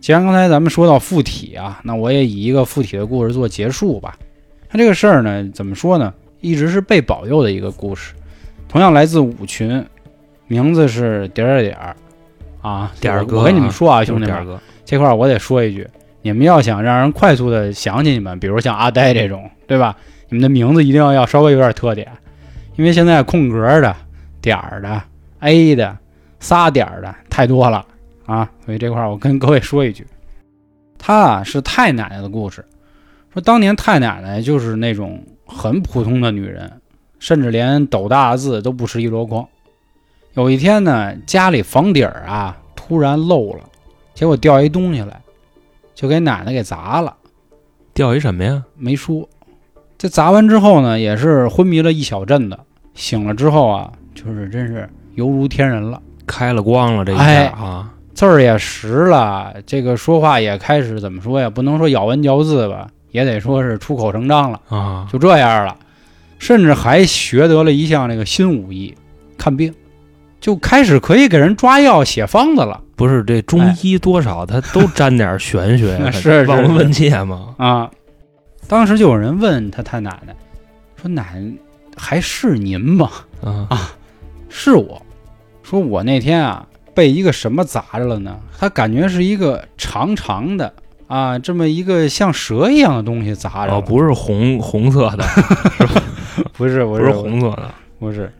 既然刚才咱们说到附体啊，那我也以一个附体的故事做结束吧。那这个事儿呢，怎么说呢？一直是被保佑的一个故事，同样来自五群，名字是点儿点儿啊，点儿哥我我跟你们说啊，兄弟们，这块儿我得说一句，你们要想让人快速的想起你们，比如像阿呆这种，对吧？你们的名字一定要要稍微有点特点，因为现在空格的、点儿的、A 的、仨点儿的太多了啊，所以这块儿我跟各位说一句，他啊是太奶奶的故事，说当年太奶奶就是那种很普通的女人，甚至连斗大字都不识一箩筐。有一天呢，家里房顶儿啊突然漏了，结果掉一东西来，就给奶奶给砸了。掉一什么呀？没说。这砸完之后呢，也是昏迷了一小阵子。醒了之后啊，就是真是犹如天人了，开了光了这一下哎啊，字儿也识了，这个说话也开始怎么说呀？不能说咬文嚼字吧，也得说是出口成章了，啊，就这样了。甚至还学得了一项这个新武艺，看病，就开始可以给人抓药、写方子了。不是这中医多少他都沾点玄学 呀，是是望闻问切嘛。啊，当时就有人问他他奶奶，说奶奶还是您吗？啊，是我，说我那天啊被一个什么砸着了呢？他感觉是一个长长的啊，这么一个像蛇一样的东西砸着了。哦，不是红红色的，不是不不是红色的，不是，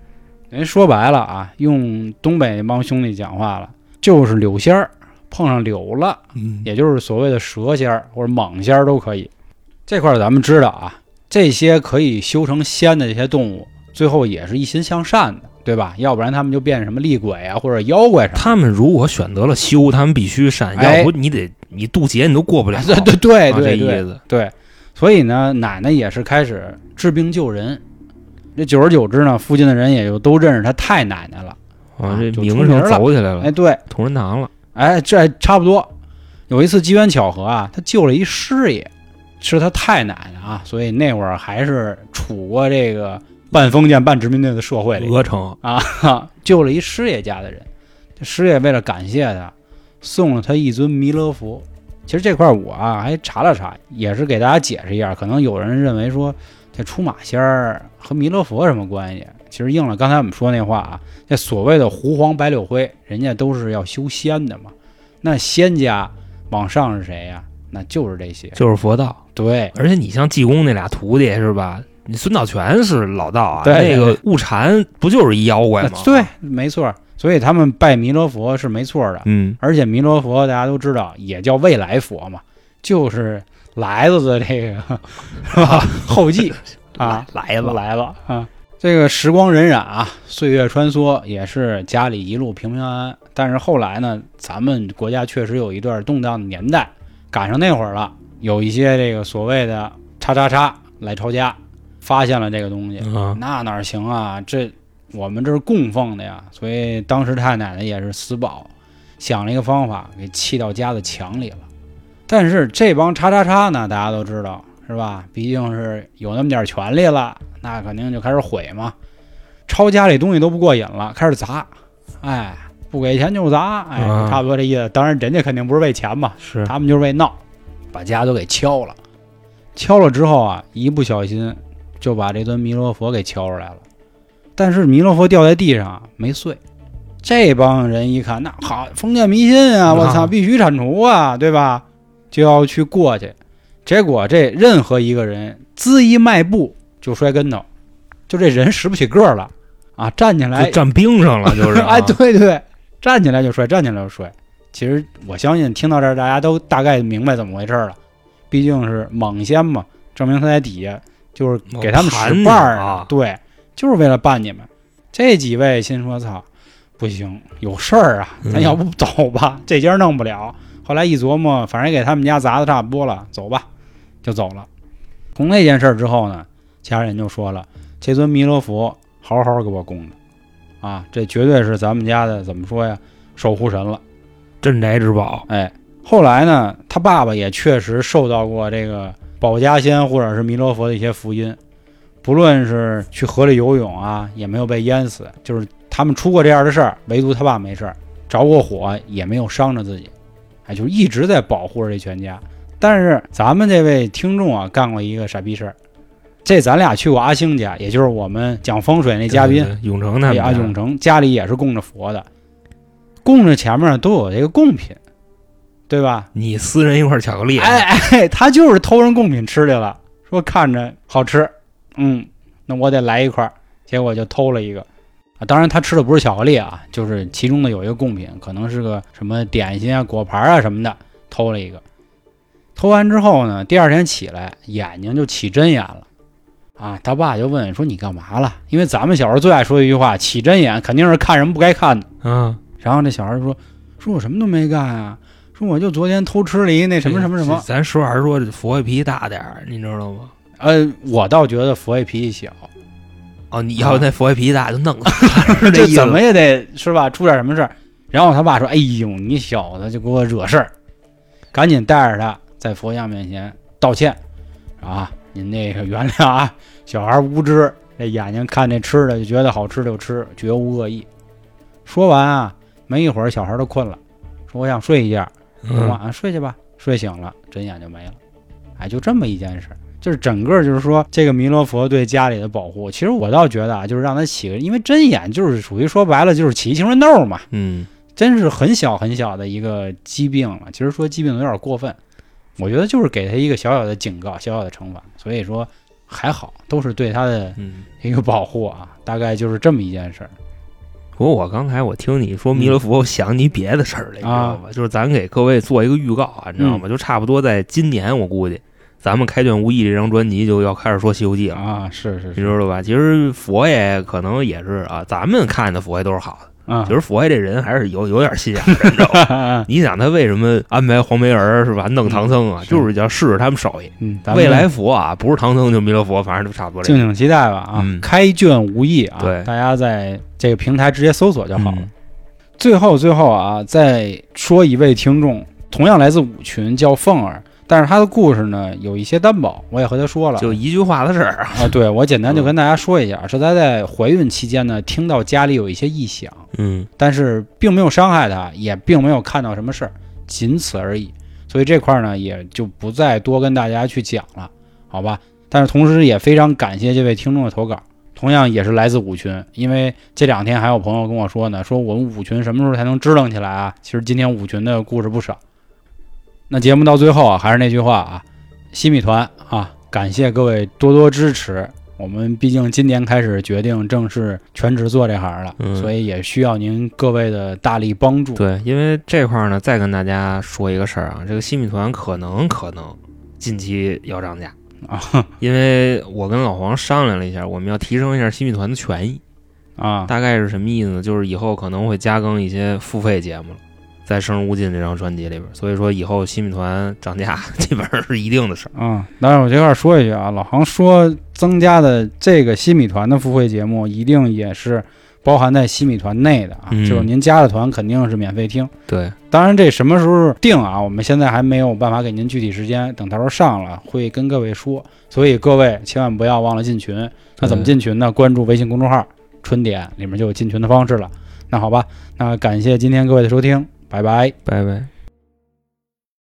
人说白了啊，用东北那帮兄弟讲话了，就是柳仙儿碰上柳了，嗯也就是所谓的蛇仙儿或者蟒仙儿都可以。这块儿咱们知道啊，这些可以修成仙的这些动物，最后也是一心向善的，对吧？要不然他们就变什么厉鬼啊或者妖怪什么。他们如果选择了修，他们必须善，哎要不你得你渡劫你都过不了。对对对对这意思。对，所以呢，奶奶也是开始治病救人。这久而久之呢，附近的人也就都认识她太奶奶了。啊，这就名声走起来了哎，，对，同仁堂了。哎，这还差不多。有一次机缘巧合啊，他救了一师爷，是他太奶奶啊，所以那会儿还是处过这个半封建半殖民地的社会里鹅城啊，哈 救了一师爷家的人。这师爷为了感谢他，送了他一尊弥勒佛。其实这块我啊还查了查，也是给大家解释一下。可能有人认为说这出马仙儿和弥勒佛什么关系？其实应了刚才我们说那话啊，这所谓的狐黄白柳灰，人家都是要修仙的嘛。那仙家往上是谁呀、那就是这些。就是佛道，对，而且你像济公那俩徒弟是吧？你孙道全是老道啊，对那个悟禅不就是一妖怪吗？对，没错。所以他们拜弥勒佛是没错的。嗯，而且弥勒佛大家都知道，也叫未来佛嘛，就是来子的这个是吧？后继啊，来了，来了啊！这个时光荏苒啊，岁月穿梭，也是家里一路平平安安。但是后来呢，咱们国家确实有一段动荡的年代，赶上那会儿了，有一些这个所谓的“叉叉叉”来抄家，发现了这个东西，啊，那哪行啊？这我们这是供奉的呀，所以当时太奶奶也是死保，想了一个方法，给砌到家的墙里了。但是这帮叉叉叉呢，大家都知道是吧？毕竟是有那么点权利了，那肯定就开始毁嘛，抄家里东西都不过瘾了，开始砸，哎，不给钱就砸，哎，啊差不多这意思。当然，人家肯定不是为钱嘛，是他们就是为闹，把家都给敲了。敲了之后啊，一不小心就把这尊弥勒佛给敲出来了。但是弥勒佛掉在地上啊，没碎。这帮人一看，那好，封建迷信啊！我操，啊必须铲除啊，对吧？就要去过去。结果这任何一个人滋一迈步就摔跟头，就这人拾不起个儿了啊！站起来就站冰上了，就是 哎，啊对对，站起来就摔，站起来就摔。其实我相信听到这儿，大家都大概明白怎么回事了。毕竟是猛仙嘛，证明他在底下就是给他们使绊儿啊对，就是为了绊你们。这几位心说：“操，不行，有事儿啊，咱嗯要不走吧？这家弄不了。”后来一琢磨，反正给他们家砸的差不多了，走吧，就走了。从那件事之后呢，家人就说了：“这尊弥勒佛好好给我供着，啊，这绝对是咱们家的怎么说呀，守护神了。”镇宅之宝，哎，后来呢，他爸爸也确实受到过这个保家仙或者是弥勒佛的一些福音，不论是去河里游泳啊，也没有被淹死，就是他们出过这样的事儿，唯独他爸没事儿，着过火也没有伤着自己，哎，就一直在保护着这全家。但是咱们这位听众啊，干过一个傻逼事儿，这咱俩去过阿星家，也就是我们讲风水那嘉宾，永成他们家永成家里也是供着佛的，供着前面都有这个贡品，对吧？你私人一块巧克力，哎哎，他就是偷人贡品吃去了，说看着好吃，嗯，那我得来一块，结果就偷了一个。啊，当然他吃的不是巧克力啊，就是其中的有一个贡品，可能是个什么点心啊、果盘啊什么的，偷了一个。偷完之后呢，第二天起来眼睛就起针眼了，啊，他爸就问说你干嘛了？因为咱们小时候最爱说一句话，起针眼肯定是看什么不该看的。嗯，然后这小孩就说说我什么都没干啊，说我就昨天偷吃了一那什么什么什么。咱实话实说，这佛爷脾气大点儿，你知道吗？呃，我倒觉得佛爷脾气小，哦，你要那佛爷脾气大，就弄他，是这怎么也得是吧？出点什么事儿。然后他爸说：“哎呦，你小子就给我惹事儿，赶紧带着他在佛像面前道歉啊！您那个原谅啊，小孩无知，这眼睛看这吃的就觉得好吃就吃，绝无恶意。”说完啊，没一会儿小孩都困了，说：“我想睡一觉。”说嗯啊，睡去吧。睡醒了，真眼就没了。哎，就这么一件事儿，就是整个就是说这个弥勒佛对家里的保护。其实我倒觉得啊，就是让他起个，因为针眼就是属于说白了就是起一青春痘嘛，嗯，真是很小很小的一个疾病了。其实说疾病有点过分，我觉得就是给他一个小小的警告，小小的惩罚。所以说还好，都是对他的嗯，一个保护啊，大概就是这么一件事儿。不过我刚才我听你说弥勒佛，我想你别的事儿了，你知道啊吧？就是咱给各位做一个预告啊，你知道吗？就差不多在今年，我估计咱们《开卷无益》这张专辑就要开始说《西游记》了，啊，是是你，知道吧？其实佛爷可能也是啊，咱们看的佛爷都是好的，啊其，实佛爷这人还是有有点心眼儿的，你知道吧？你想他为什么安排黄眉儿是吧？弄唐僧啊，嗯就是要试试他们手艺。嗯，未来佛啊，不是唐僧就弥勒佛，反正就差不多这个。敬请期待吧啊！嗯开卷无益啊，对大家在这个平台直接搜索就好了。嗯最后最后啊，再说一位听众，同样来自五群，叫凤儿，但是他的故事呢有一些担保，我也和他说了，就一句话的事儿啊。啊，对我简单就跟大家说一下，是他在怀孕期间呢，听到家里有一些异响，嗯但是并没有伤害他，也并没有看到什么事儿，仅此而已。所以这块儿呢，也就不再多跟大家去讲了，好吧？但是同时也非常感谢这位听众的投稿，同样也是来自五群，因为这两天还有朋友跟我说呢，说我们五群什么时候才能支棱起来啊？其实今天五群的故事不少。那节目到最后啊，还是那句话啊，西米团啊，感谢各位多多支持。我们毕竟今年开始决定正式全职做这行了，嗯所以也需要您各位的大力帮助。对，因为这块儿呢，再跟大家说一个事儿啊，这个新米团可能可能近期要涨价啊因为我跟老黄商量了一下，我们要提升一下新米团的权益，啊，大概是什么意思呢？就是以后可能会加更一些付费节目了，在《生人勿近》这张专辑里边，所以说以后新米团涨价 基本上是一定的事儿。嗯，当然我这块儿说一句啊，老杭说增加的这个新米团的付费节目，一定也是包含在新米团内的啊，嗯就是您加了团肯定是免费听。对，当然这什么时候定啊，我们现在还没有办法给您具体时间，等到时候上了会跟各位说。所以各位千万不要忘了进群。那怎么进群呢？关注微信公众号“春点”，里面就有进群的方式了。那好吧，那感谢今天各位的收听，拜拜。拜拜。